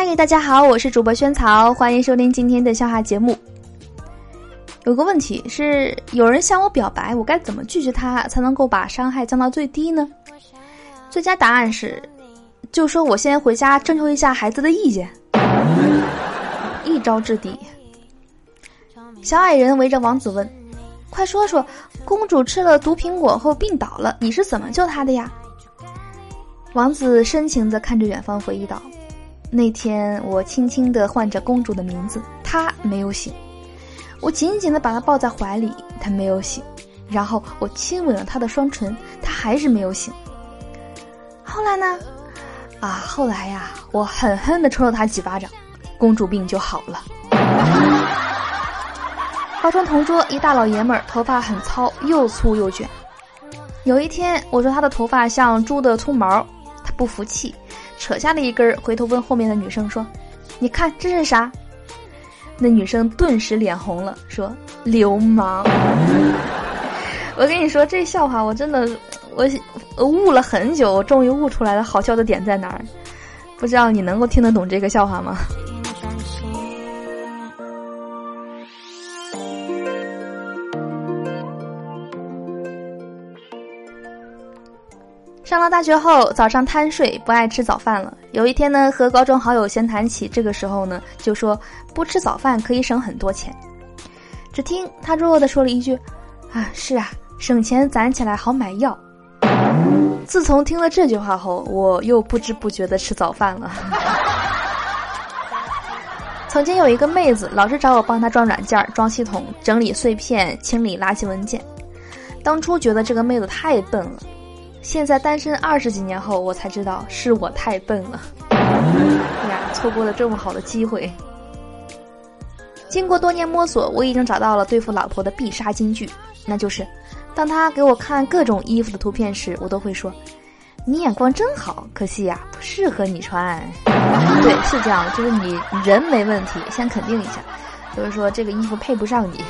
嗨，大家好，我是主播萱草，欢迎收听今天的笑话节目。有个问题是，有人向我表白，我该怎么拒绝他才能够把伤害降到最低呢？最佳答案是，就说我先回家征求一下孩子的意见，一招制敌。小矮人围着王子问：“快说说，公主吃了毒苹果后病倒了，你是怎么救她的呀？”王子深情地看着远方，回忆道。那天，我轻轻的唤着公主的名字，她没有醒。我紧紧的把她抱在怀里，她没有醒。然后我亲吻了她的双唇，她还是没有醒。后来呢？啊，后来呀，我狠狠的抽了她几巴掌，公主病就好了。化妆同桌一大老爷们儿，头发很糙，又粗又卷。有一天，我说他的头发像猪的粗毛，他不服气。扯下了一根，回头问后面的女生说：“你看这是啥？”那女生顿时脸红了，说：“流氓！”我跟你说，这笑话我真的我悟了很久，我终于悟出来了，好笑的点在哪儿？不知道你能够听得懂这个笑话吗？上了大学后，早上贪睡，不爱吃早饭了。有一天呢，和高中好友闲谈起这个时候呢，就说不吃早饭可以省很多钱。只听他弱弱的说了一句：“啊，是啊，省钱攒起来好买药。”自从听了这句话后，我又不知不觉的吃早饭了。曾经有一个妹子，老是找我帮她装软件、装系统、整理碎片、清理垃圾文件。当初觉得这个妹子太笨了。现在单身二十几年后，我才知道是我太笨了。哎呀，错过了这么好的机会。经过多年摸索，我已经找到了对付老婆的必杀金句，那就是：当他给我看各种衣服的图片时，我都会说：“你眼光真好，可惜呀，不适合你穿。”对，是这样的，就是你人没问题，先肯定一下，就是说这个衣服配不上你。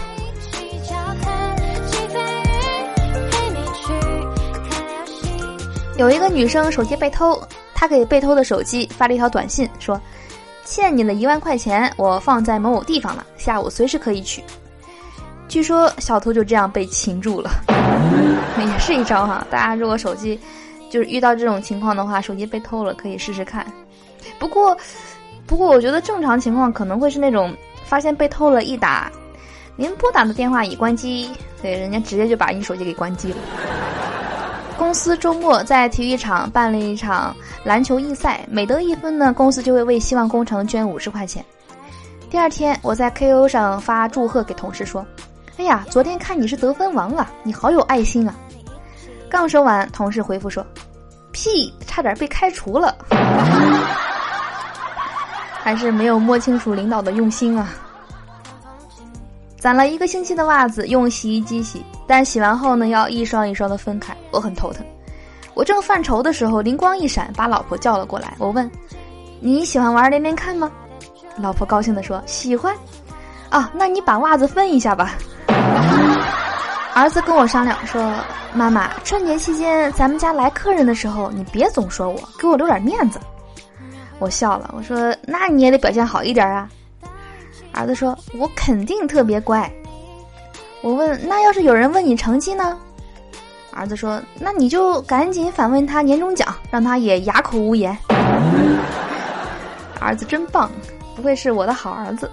有一个女生手机被偷，她给被偷的手机发了一条短信，说：“欠你的一万块钱，我放在某某地方了，下午随时可以取。”据说小偷就这样被擒住了，也是一招哈。大家如果手机就是遇到这种情况的话，手机被偷了可以试试看。不过，不过我觉得正常情况可能会是那种发现被偷了，一打您拨打的电话已关机，对，人家直接就把你手机给关机了。公司周末在体育场办了一场篮球预赛，每得一分呢，公司就会为希望工程捐五十块钱。第二天，我在 QQ 上发祝贺给同事说：“哎呀，昨天看你是得分王啊，你好有爱心啊！”刚说完，同事回复说：“屁，差点被开除了。” 还是没有摸清楚领导的用心啊。攒了一个星期的袜子用洗衣机洗，但洗完后呢要一双一双的分开，我很头疼。我正犯愁的时候，灵光一闪，把老婆叫了过来。我问：“你喜欢玩连连看吗？”老婆高兴地说：“喜欢。”啊，那你把袜子分一下吧。儿子跟我商量说：“妈妈，春节期间咱们家来客人的时候，你别总说我，给我留点面子。”我笑了，我说：“那你也得表现好一点啊。”儿子说：“我肯定特别乖。”我问：“那要是有人问你成绩呢？”儿子说：“那你就赶紧反问他年终奖，让他也哑口无言。”儿子真棒，不愧是我的好儿子。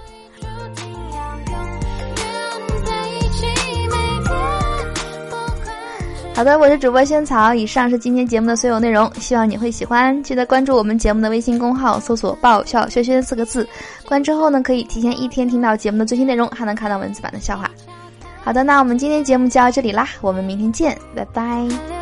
好的，我是主播萱草。以上是今天节目的所有内容，希望你会喜欢。记得关注我们节目的微信公号，搜索“爆笑萱萱”四个字。关注后呢，可以提前一天听到节目的最新内容，还能看到文字版的笑话。好的，那我们今天节目就到这里啦，我们明天见，拜拜。